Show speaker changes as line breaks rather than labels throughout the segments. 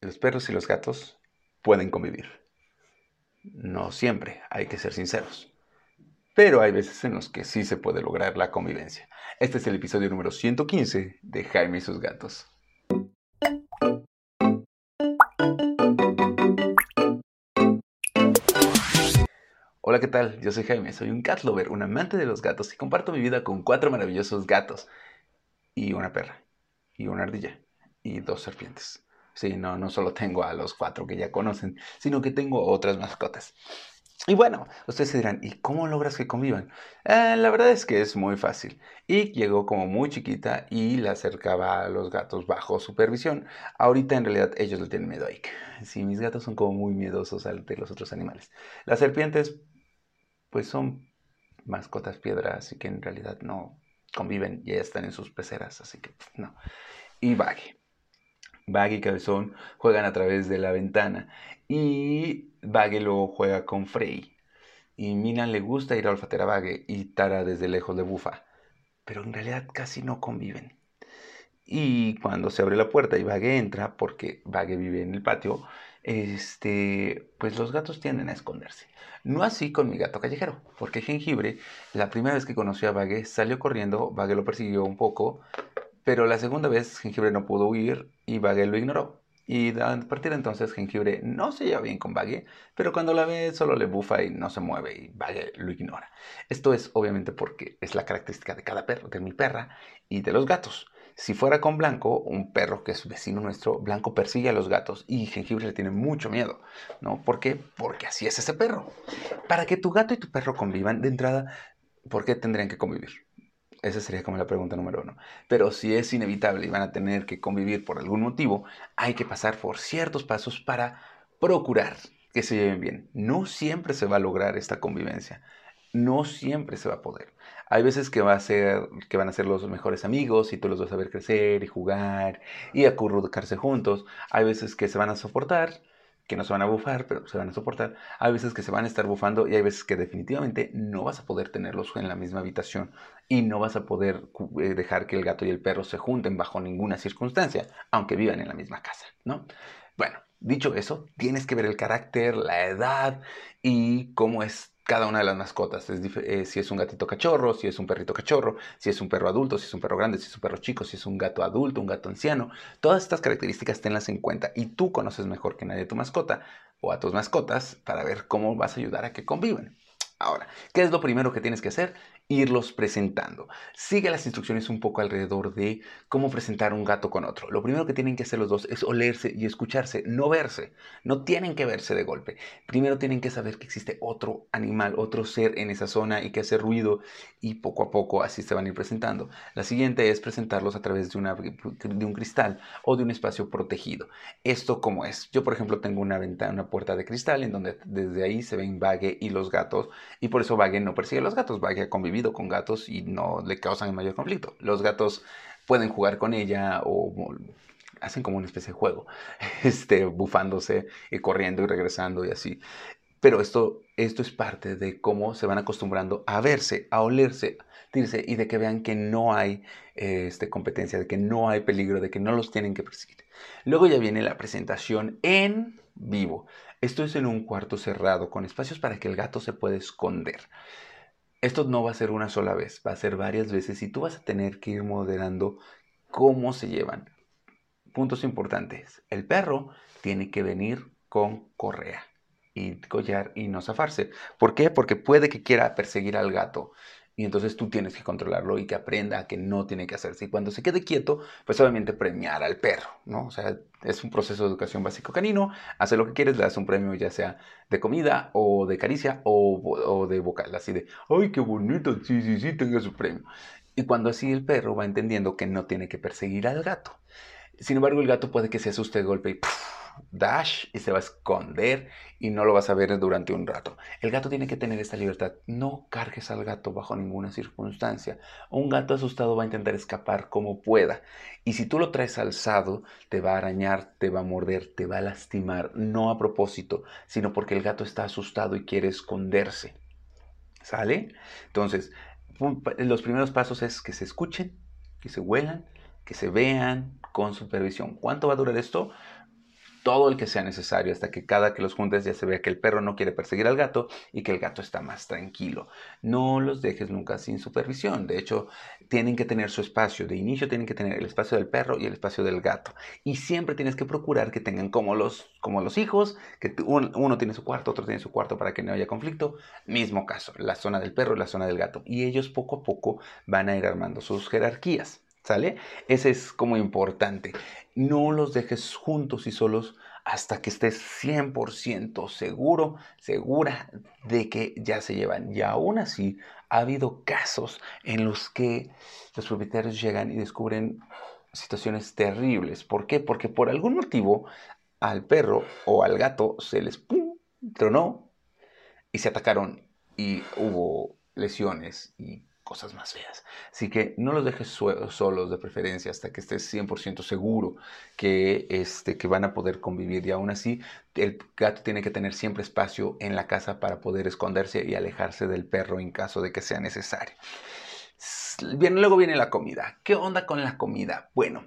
los perros y los gatos pueden convivir. No siempre, hay que ser sinceros. Pero hay veces en los que sí se puede lograr la convivencia. Este es el episodio número 115 de Jaime y sus gatos. Hola, ¿qué tal? Yo soy Jaime, soy un cat lover, un amante de los gatos y comparto mi vida con cuatro maravillosos gatos y una perra y una ardilla y dos serpientes. Sí, no, no solo tengo a los cuatro que ya conocen, sino que tengo otras mascotas. Y bueno, ustedes se dirán, ¿y cómo logras que convivan? Eh, la verdad es que es muy fácil. Y llegó como muy chiquita y la acercaba a los gatos bajo supervisión. Ahorita en realidad ellos le tienen miedo a Ike. Sí, mis gatos son como muy miedosos de los otros animales. Las serpientes, pues son mascotas piedra, así que en realidad no conviven, ya están en sus peceras, así que no. Y Baggy. Baggy y Cabezón juegan a través de la ventana y Baggy lo juega con Frey. Y Mina le gusta ir a olfatear a Baggy y Tara desde lejos le bufa. Pero en realidad casi no conviven. Y cuando se abre la puerta y Baggy entra, porque Baggy vive en el patio, este, pues los gatos tienden a esconderse. No así con mi gato callejero, porque Jengibre, la primera vez que conoció a Baggy, salió corriendo, Baggy lo persiguió un poco, pero la segunda vez Jengibre no pudo huir y Baggy lo ignoró. Y a partir de entonces Jengibre no se lleva bien con Baggy, pero cuando la ve solo le bufa y no se mueve y Baggy lo ignora. Esto es obviamente porque es la característica de cada perro, de mi perra y de los gatos. Si fuera con Blanco, un perro que es vecino nuestro, Blanco persigue a los gatos y Jengibre le tiene mucho miedo, ¿no? ¿Por qué? Porque así es ese perro. Para que tu gato y tu perro convivan, de entrada, ¿por qué tendrían que convivir? Esa sería como la pregunta número uno. Pero si es inevitable y van a tener que convivir por algún motivo, hay que pasar por ciertos pasos para procurar que se lleven bien. No siempre se va a lograr esta convivencia. No siempre se va a poder. Hay veces que, va a ser, que van a ser los mejores amigos y tú los vas a ver crecer y jugar y acurrucarse juntos. Hay veces que se van a soportar que no se van a bufar, pero se van a soportar. Hay veces que se van a estar bufando y hay veces que definitivamente no vas a poder tenerlos en la misma habitación y no vas a poder eh, dejar que el gato y el perro se junten bajo ninguna circunstancia, aunque vivan en la misma casa, ¿no? Bueno, dicho eso, tienes que ver el carácter, la edad y cómo es cada una de las mascotas. Es eh, si es un gatito cachorro, si es un perrito cachorro, si es un perro adulto, si es un perro grande, si es un perro chico, si es un gato adulto, un gato anciano. Todas estas características tenlas en cuenta y tú conoces mejor que nadie a tu mascota o a tus mascotas para ver cómo vas a ayudar a que conviven. Ahora, ¿qué es lo primero que tienes que hacer? Irlos presentando. Sigue las instrucciones un poco alrededor de cómo presentar un gato con otro. Lo primero que tienen que hacer los dos es olerse y escucharse, no verse. No tienen que verse de golpe. Primero tienen que saber que existe otro animal, otro ser en esa zona y que hace ruido y poco a poco así se van a ir presentando. La siguiente es presentarlos a través de, una, de un cristal o de un espacio protegido. Esto como es. Yo por ejemplo tengo una ventana, una puerta de cristal en donde desde ahí se ven Vague y los gatos y por eso Vague no persigue a los gatos. Vague ha con gatos y no le causan el mayor conflicto. Los gatos pueden jugar con ella o hacen como una especie de juego, este, bufándose y corriendo y regresando y así. Pero esto, esto es parte de cómo se van acostumbrando a verse, a olerse, y de que vean que no hay este, competencia, de que no hay peligro, de que no los tienen que perseguir. Luego ya viene la presentación en vivo. Esto es en un cuarto cerrado, con espacios para que el gato se pueda esconder. Esto no va a ser una sola vez, va a ser varias veces y tú vas a tener que ir moderando cómo se llevan. Puntos importantes. El perro tiene que venir con correa y collar y no zafarse. ¿Por qué? Porque puede que quiera perseguir al gato y entonces tú tienes que controlarlo y que aprenda que no tiene que hacerse. Y cuando se quede quieto, pues obviamente premiar al perro, ¿no? O sea, es un proceso de educación básico canino, hace lo que quieres, le das un premio ya sea de comida o de caricia o, de vocal, así de, ¡ay, qué bonito! Sí, sí, sí, tenga su premio. Y cuando así el perro va entendiendo que no tiene que perseguir al gato. Sin embargo, el gato puede que se asuste de golpe y dash y se va a esconder y no lo vas a ver durante un rato. El gato tiene que tener esta libertad. No cargues al gato bajo ninguna circunstancia. Un gato asustado va a intentar escapar como pueda. Y si tú lo traes alzado, te va a arañar, te va a morder, te va a lastimar. No a propósito, sino porque el gato está asustado y quiere esconderse. ¿Sale? Entonces, los primeros pasos es que se escuchen, que se huelan, que se vean con supervisión. ¿Cuánto va a durar esto? todo el que sea necesario hasta que cada que los juntes ya se vea que el perro no quiere perseguir al gato y que el gato está más tranquilo. No los dejes nunca sin supervisión. De hecho, tienen que tener su espacio. De inicio tienen que tener el espacio del perro y el espacio del gato. Y siempre tienes que procurar que tengan como los, como los hijos, que uno tiene su cuarto, otro tiene su cuarto para que no haya conflicto. Mismo caso, la zona del perro y la zona del gato. Y ellos poco a poco van a ir armando sus jerarquías. ¿Sale? Ese es como importante. No los dejes juntos y solos hasta que estés 100% seguro, segura de que ya se llevan. Y aún así, ha habido casos en los que los propietarios llegan y descubren situaciones terribles. ¿Por qué? Porque por algún motivo al perro o al gato se les ¡pum! tronó y se atacaron y hubo lesiones y cosas más feas. Así que no los dejes solos de preferencia hasta que estés 100% seguro que, este, que van a poder convivir. Y aún así, el gato tiene que tener siempre espacio en la casa para poder esconderse y alejarse del perro en caso de que sea necesario. Bien, luego viene la comida. ¿Qué onda con la comida? Bueno,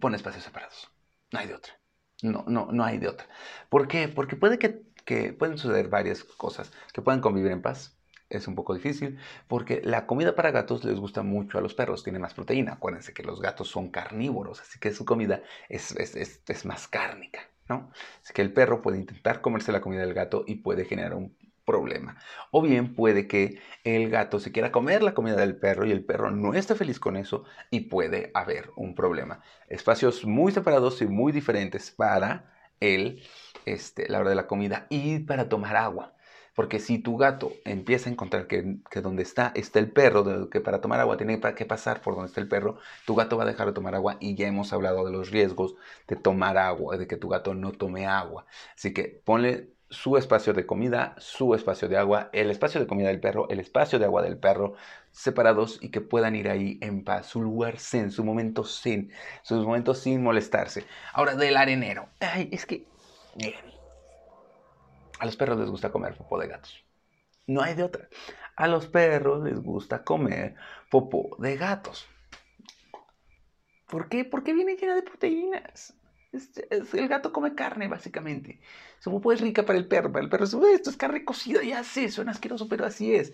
pon espacios separados. No hay de otra. No, no, no hay de otra. ¿Por qué? Porque puede que, que pueden suceder varias cosas. Que puedan convivir en paz, es un poco difícil porque la comida para gatos les gusta mucho a los perros, tiene más proteína. Acuérdense que los gatos son carnívoros, así que su comida es, es, más cárnica, ¿no? Así que el perro puede intentar comerse la comida del gato y puede generar un problema. O bien puede que el gato se quiera comer la comida del perro y el perro no esté feliz con eso y puede haber un problema. Espacios muy separados y muy diferentes para el, este, la hora de la comida y para tomar agua. Porque si tu gato empieza a encontrar que, donde está está el perro, que para tomar agua tiene que pasar por donde está el perro, tu gato va a dejar de tomar agua y ya hemos hablado de los riesgos de tomar agua, de que tu gato no tome agua. Así que ponle su espacio de comida, su espacio de agua, el espacio de comida del perro, el espacio de agua del perro, separados y que puedan ir ahí en paz, su lugar zen, su momento zen, sus momentos sin molestarse. Ahora del arenero. Ay, es que, miren, a los perros les gusta comer popó de gatos. No hay de otra. A los perros les gusta comer popó de gatos. ¿Por qué? Porque viene llena de proteínas. el gato come carne, básicamente. Su popó es rica para el perro. Para el perro, esto es carne cocida, ya sé, suena asqueroso, pero así es.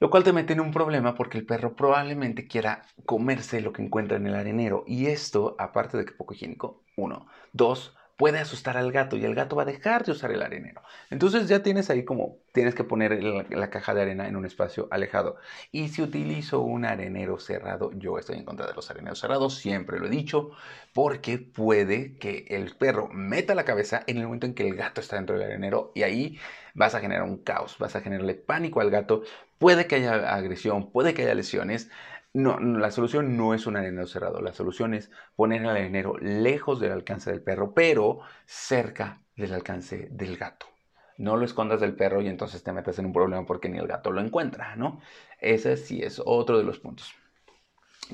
Lo cual te mete en un problema porque el perro probablemente quiera comerse lo que encuentra en el arenero. Y esto, aparte de que poco higiénico, uno. Dos, puede asustar al gato y el gato va a dejar de usar el arenero. Entonces ya tienes ahí como tienes que poner la, caja de arena en un espacio alejado. Y si utilizo un arenero cerrado, yo estoy en contra de los areneros cerrados, siempre lo he dicho, porque puede que el perro meta la cabeza en el momento en que el gato está dentro del arenero y ahí vas a generar un caos, vas a generarle pánico al gato, puede que haya agresión, puede que haya lesiones. No, la solución no es un arenero cerrado, la solución es poner el arenero lejos del alcance del perro, pero cerca del alcance del gato. No lo escondas del perro y entonces te metes en un problema porque ni el gato lo encuentra, ¿no? Ese sí es otro de los puntos.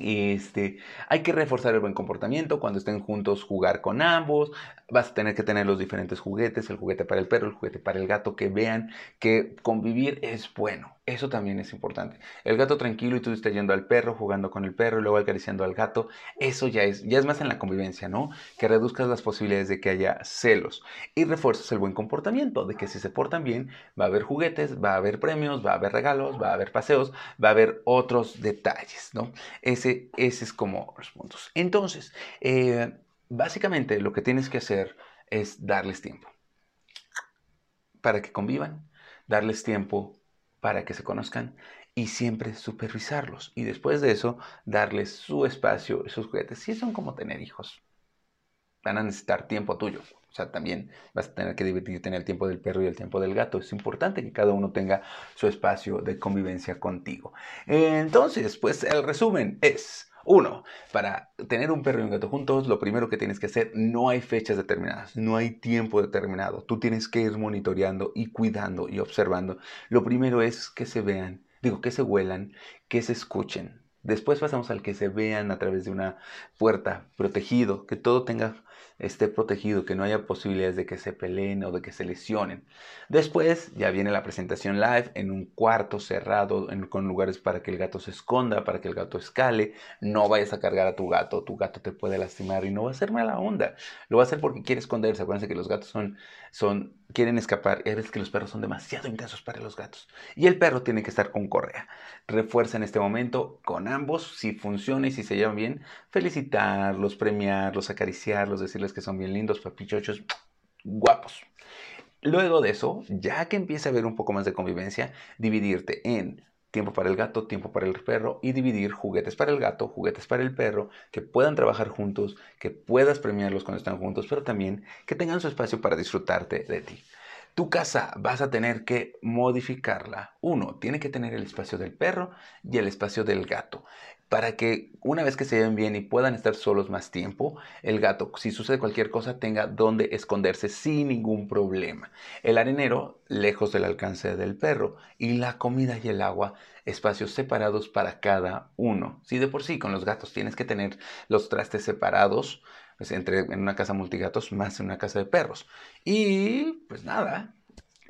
Este, hay que reforzar el buen comportamiento cuando estén juntos, jugar con ambos. Vas a tener que tener los diferentes juguetes, el juguete para el perro, el juguete para el gato, que vean que convivir es bueno. Eso también es importante. El gato tranquilo y tú estás yendo al perro, jugando con el perro y luego acariciando al gato, eso ya es, ya es más en la convivencia, ¿no? Que reduzcas las posibilidades de que haya celos y refuerzas el buen comportamiento, de que si se portan bien, va a haber juguetes, va a haber premios, va a haber regalos, va a haber paseos, va a haber otros detalles, ¿no? Ese, ese es como los puntos. Entonces, eh, básicamente lo que tienes que hacer es darles tiempo para que convivan, darles tiempo para que se conozcan y siempre supervisarlos. Y después de eso, darles su espacio, sus juguetes. Si son como tener hijos, van a necesitar tiempo tuyo. O sea, también vas a tener que dividirte en el tiempo del perro y el tiempo del gato. Es importante que cada uno tenga su espacio de convivencia contigo. Entonces, pues el resumen es, uno, para tener un perro y un gato juntos, lo primero que tienes que hacer, no hay fechas determinadas, no hay tiempo determinado. Tú tienes que ir monitoreando y cuidando y observando. Lo primero es que se vean, digo, que se huelan, que se escuchen. Después pasamos al que se vean a través de una puerta protegido, que todo tenga esté protegido, que no haya posibilidades de que se peleen o de que se lesionen. Después ya viene la presentación live en un cuarto cerrado, con lugares para que el gato se esconda, para que el gato escale. No vayas a cargar a tu gato, tu gato te puede lastimar y no va a ser mala onda. Lo va a hacer porque quiere esconderse. Acuérdense que los gatos son, son, quieren escapar. Y veces que los perros son demasiado intensos para los gatos. Y el perro tiene que estar con correa. Refuerza en este momento con ambos. Si funciona y si se llevan bien, felicitarlos, premiarlos, acariciarlos, decirles que son bien lindos, papichochos, guapos. Luego de eso, ya que empieza a haber un poco más de convivencia, dividirte en tiempo para el gato, tiempo para el perro y dividir juguetes para el gato, juguetes para el perro, que puedan trabajar juntos, que puedas premiarlos cuando están juntos, pero también que tengan su espacio para disfrutarte de ti. Tu casa vas a tener que modificarla. Uno, tiene que tener el espacio del perro y el espacio del gato para que una vez que se lleven bien y puedan estar solos más tiempo, el gato, si sucede cualquier cosa, tenga donde esconderse sin ningún problema. El arenero, lejos del alcance del perro, y la comida y el agua, espacios separados para cada uno. Si de por sí con los gatos tienes que tener los trastes separados, pues entre en una casa multigatos más en una casa de perros. Y pues nada,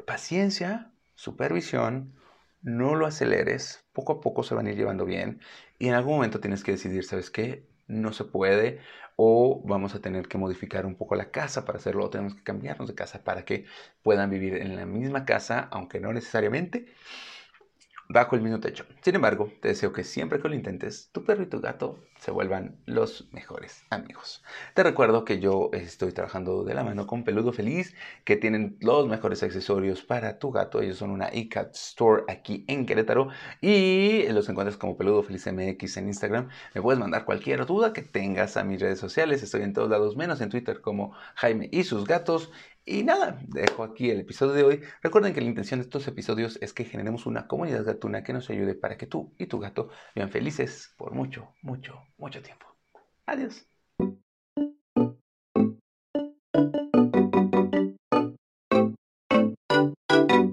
paciencia, supervisión, no lo aceleres, poco a poco se van a ir llevando bien y en algún momento tienes que decidir, ¿sabes qué? No se puede o vamos a tener que modificar un poco la casa para hacerlo o tenemos que cambiarnos de casa para que puedan vivir en la misma casa, aunque no necesariamente bajo el mismo techo. Sin embargo, te deseo que siempre que lo intentes, tu perro y tu gato se vuelvan los mejores amigos. Te recuerdo que yo estoy trabajando de la mano con Peludo Feliz, que tienen los mejores accesorios para tu gato. Ellos son una iCat Store aquí en Querétaro y los encuentras como Peludo Feliz MX en Instagram. Me puedes mandar cualquier duda que tengas a mis redes sociales. Estoy en todos lados, menos en Twitter como Jaime y sus gatos. Y nada, dejo aquí el episodio de hoy. Recuerden que la intención de estos episodios es que generemos una comunidad gatuna que nos ayude para que tú y tu gato vivan felices por mucho, mucho, mucho tiempo. Adiós.